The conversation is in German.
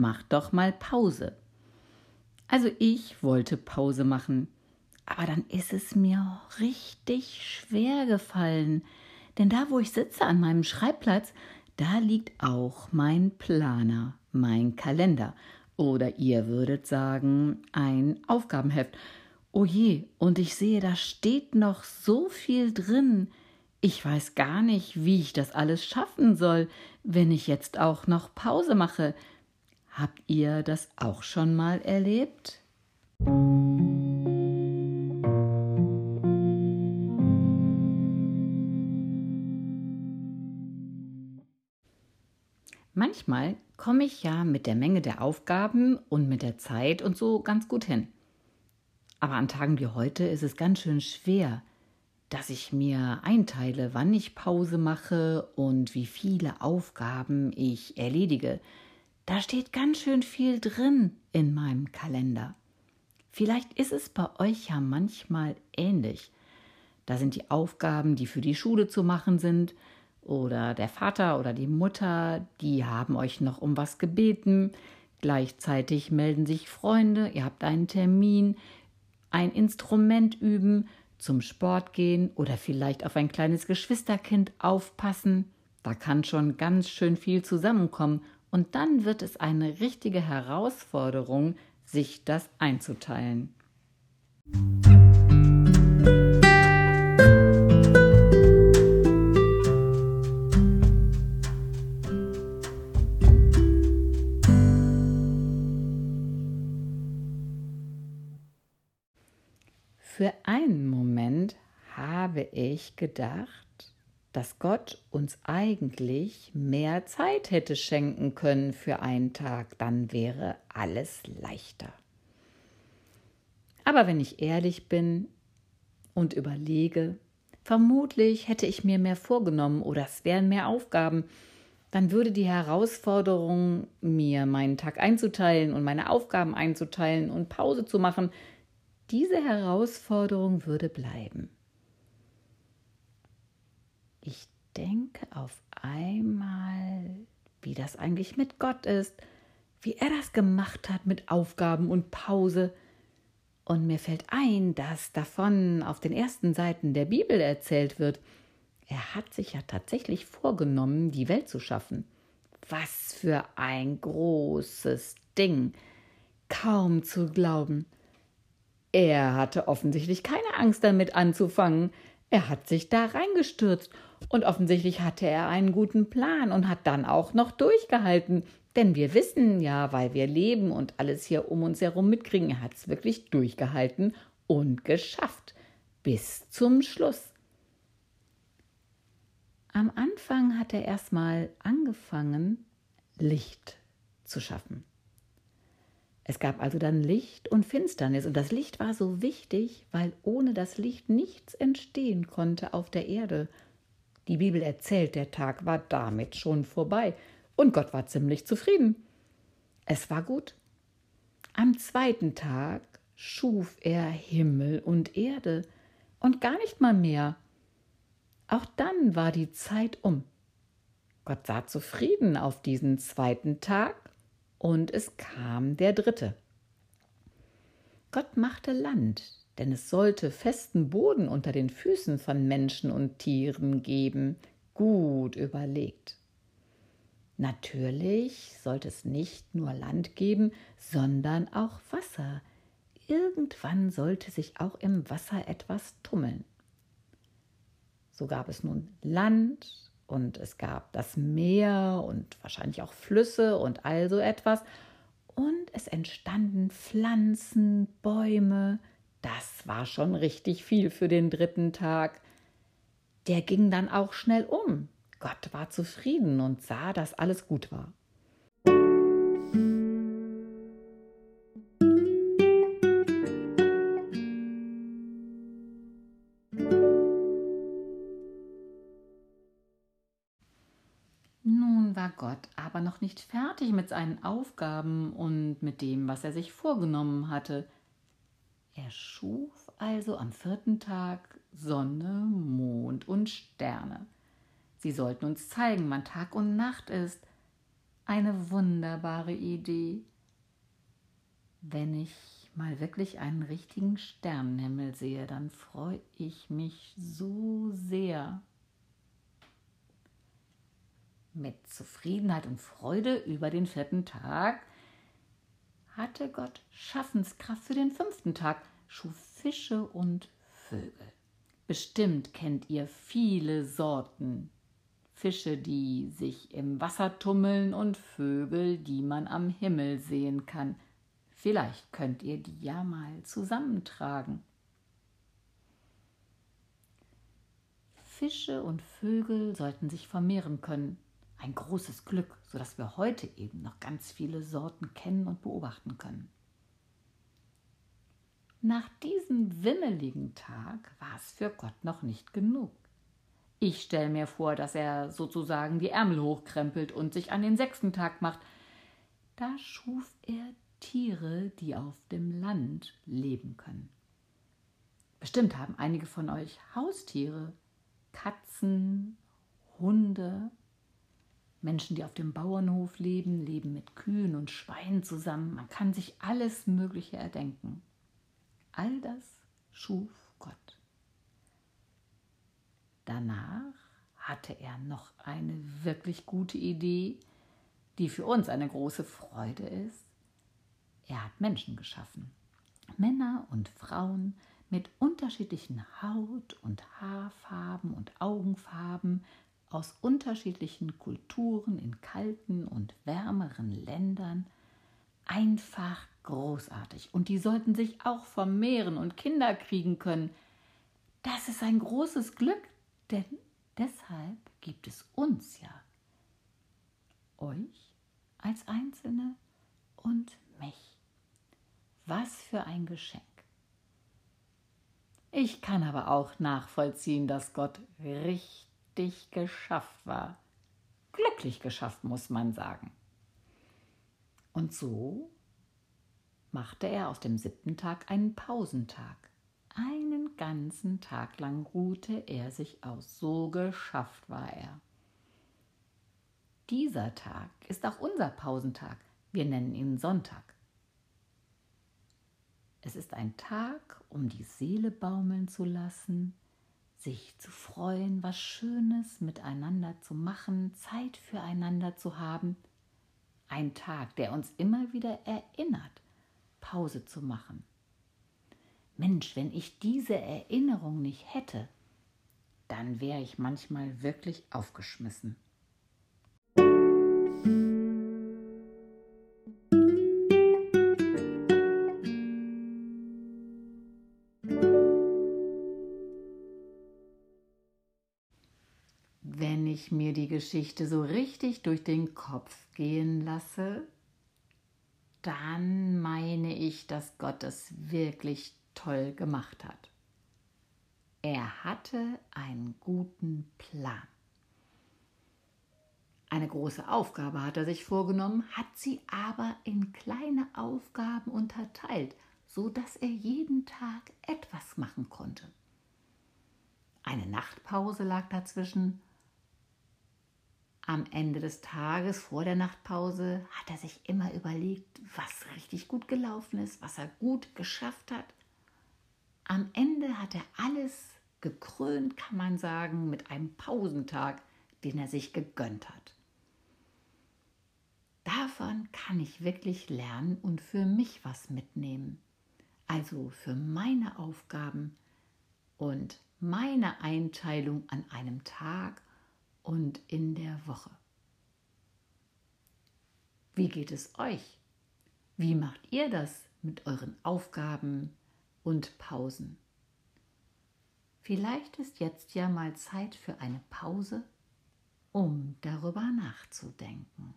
mach doch mal Pause. Also ich wollte Pause machen, aber dann ist es mir richtig schwer gefallen, denn da, wo ich sitze an meinem Schreibplatz, da liegt auch mein Planer, mein Kalender oder ihr würdet sagen ein Aufgabenheft. Oh je, und ich sehe, da steht noch so viel drin. Ich weiß gar nicht, wie ich das alles schaffen soll, wenn ich jetzt auch noch Pause mache. Habt ihr das auch schon mal erlebt? Manchmal komme ich ja mit der Menge der Aufgaben und mit der Zeit und so ganz gut hin. Aber an Tagen wie heute ist es ganz schön schwer, dass ich mir einteile, wann ich Pause mache und wie viele Aufgaben ich erledige. Da steht ganz schön viel drin in meinem Kalender. Vielleicht ist es bei euch ja manchmal ähnlich. Da sind die Aufgaben, die für die Schule zu machen sind, oder der Vater oder die Mutter, die haben euch noch um was gebeten. Gleichzeitig melden sich Freunde, ihr habt einen Termin, ein Instrument üben, zum Sport gehen oder vielleicht auf ein kleines Geschwisterkind aufpassen. Da kann schon ganz schön viel zusammenkommen und dann wird es eine richtige Herausforderung, sich das einzuteilen. Für einen Moment habe ich gedacht, dass Gott uns eigentlich mehr Zeit hätte schenken können für einen Tag, dann wäre alles leichter. Aber wenn ich ehrlich bin und überlege, vermutlich hätte ich mir mehr vorgenommen oder es wären mehr Aufgaben, dann würde die Herausforderung, mir meinen Tag einzuteilen und meine Aufgaben einzuteilen und Pause zu machen, diese Herausforderung würde bleiben. Ich denke auf einmal, wie das eigentlich mit Gott ist, wie er das gemacht hat mit Aufgaben und Pause. Und mir fällt ein, dass davon auf den ersten Seiten der Bibel erzählt wird. Er hat sich ja tatsächlich vorgenommen, die Welt zu schaffen. Was für ein großes Ding. Kaum zu glauben. Er hatte offensichtlich keine Angst damit anzufangen. Er hat sich da reingestürzt und offensichtlich hatte er einen guten Plan und hat dann auch noch durchgehalten. Denn wir wissen ja, weil wir leben und alles hier um uns herum mitkriegen, er hat es wirklich durchgehalten und geschafft. Bis zum Schluss. Am Anfang hat er erstmal angefangen, Licht zu schaffen. Es gab also dann Licht und Finsternis, und das Licht war so wichtig, weil ohne das Licht nichts entstehen konnte auf der Erde. Die Bibel erzählt, der Tag war damit schon vorbei, und Gott war ziemlich zufrieden. Es war gut. Am zweiten Tag schuf er Himmel und Erde, und gar nicht mal mehr. Auch dann war die Zeit um. Gott sah zufrieden auf diesen zweiten Tag und es kam der dritte. Gott machte Land, denn es sollte festen Boden unter den Füßen von Menschen und Tieren geben, gut überlegt. Natürlich sollte es nicht nur Land geben, sondern auch Wasser. Irgendwann sollte sich auch im Wasser etwas tummeln. So gab es nun Land, und es gab das Meer und wahrscheinlich auch Flüsse und all so etwas. Und es entstanden Pflanzen, Bäume. Das war schon richtig viel für den dritten Tag. Der ging dann auch schnell um. Gott war zufrieden und sah, dass alles gut war. Nicht fertig mit seinen Aufgaben und mit dem, was er sich vorgenommen hatte. Er schuf also am vierten Tag Sonne, Mond und Sterne. Sie sollten uns zeigen, wann Tag und Nacht ist. eine wunderbare Idee. Wenn ich mal wirklich einen richtigen Sternenhimmel sehe, dann freue ich mich so sehr. Mit Zufriedenheit und Freude über den vierten Tag hatte Gott Schaffenskraft für den fünften Tag, schuf Fische und Vögel. Bestimmt kennt ihr viele Sorten Fische, die sich im Wasser tummeln und Vögel, die man am Himmel sehen kann. Vielleicht könnt ihr die ja mal zusammentragen. Fische und Vögel sollten sich vermehren können. Ein großes Glück, sodass wir heute eben noch ganz viele Sorten kennen und beobachten können. Nach diesem wimmeligen Tag war es für Gott noch nicht genug. Ich stelle mir vor, dass er sozusagen die Ärmel hochkrempelt und sich an den sechsten Tag macht. Da schuf er Tiere, die auf dem Land leben können. Bestimmt haben einige von euch Haustiere, Katzen, Hunde. Menschen, die auf dem Bauernhof leben, leben mit Kühen und Schweinen zusammen. Man kann sich alles Mögliche erdenken. All das schuf Gott. Danach hatte er noch eine wirklich gute Idee, die für uns eine große Freude ist. Er hat Menschen geschaffen. Männer und Frauen mit unterschiedlichen Haut- und Haarfarben und Augenfarben aus unterschiedlichen Kulturen in kalten und wärmeren Ländern. Einfach großartig. Und die sollten sich auch vermehren und Kinder kriegen können. Das ist ein großes Glück, denn deshalb gibt es uns ja. Euch als Einzelne und mich. Was für ein Geschenk. Ich kann aber auch nachvollziehen, dass Gott richtig geschafft war. Glücklich geschafft, muss man sagen. Und so machte er aus dem siebten Tag einen Pausentag. Einen ganzen Tag lang ruhte er sich aus, so geschafft war er. Dieser Tag ist auch unser Pausentag. Wir nennen ihn Sonntag. Es ist ein Tag, um die Seele baumeln zu lassen, sich zu freuen, was Schönes miteinander zu machen, Zeit füreinander zu haben. Ein Tag, der uns immer wieder erinnert, Pause zu machen. Mensch, wenn ich diese Erinnerung nicht hätte, dann wäre ich manchmal wirklich aufgeschmissen. Wenn ich mir die Geschichte so richtig durch den Kopf gehen lasse, dann meine ich, dass Gott es wirklich toll gemacht hat. Er hatte einen guten Plan. Eine große Aufgabe hat er sich vorgenommen, hat sie aber in kleine Aufgaben unterteilt, so dass er jeden Tag etwas machen konnte. Eine Nachtpause lag dazwischen am Ende des Tages vor der Nachtpause hat er sich immer überlegt, was richtig gut gelaufen ist, was er gut geschafft hat. Am Ende hat er alles gekrönt, kann man sagen, mit einem Pausentag, den er sich gegönnt hat. Davon kann ich wirklich lernen und für mich was mitnehmen. Also für meine Aufgaben und meine Einteilung an einem Tag und in der Woche. Wie geht es euch? Wie macht ihr das mit euren Aufgaben und Pausen? Vielleicht ist jetzt ja mal Zeit für eine Pause, um darüber nachzudenken.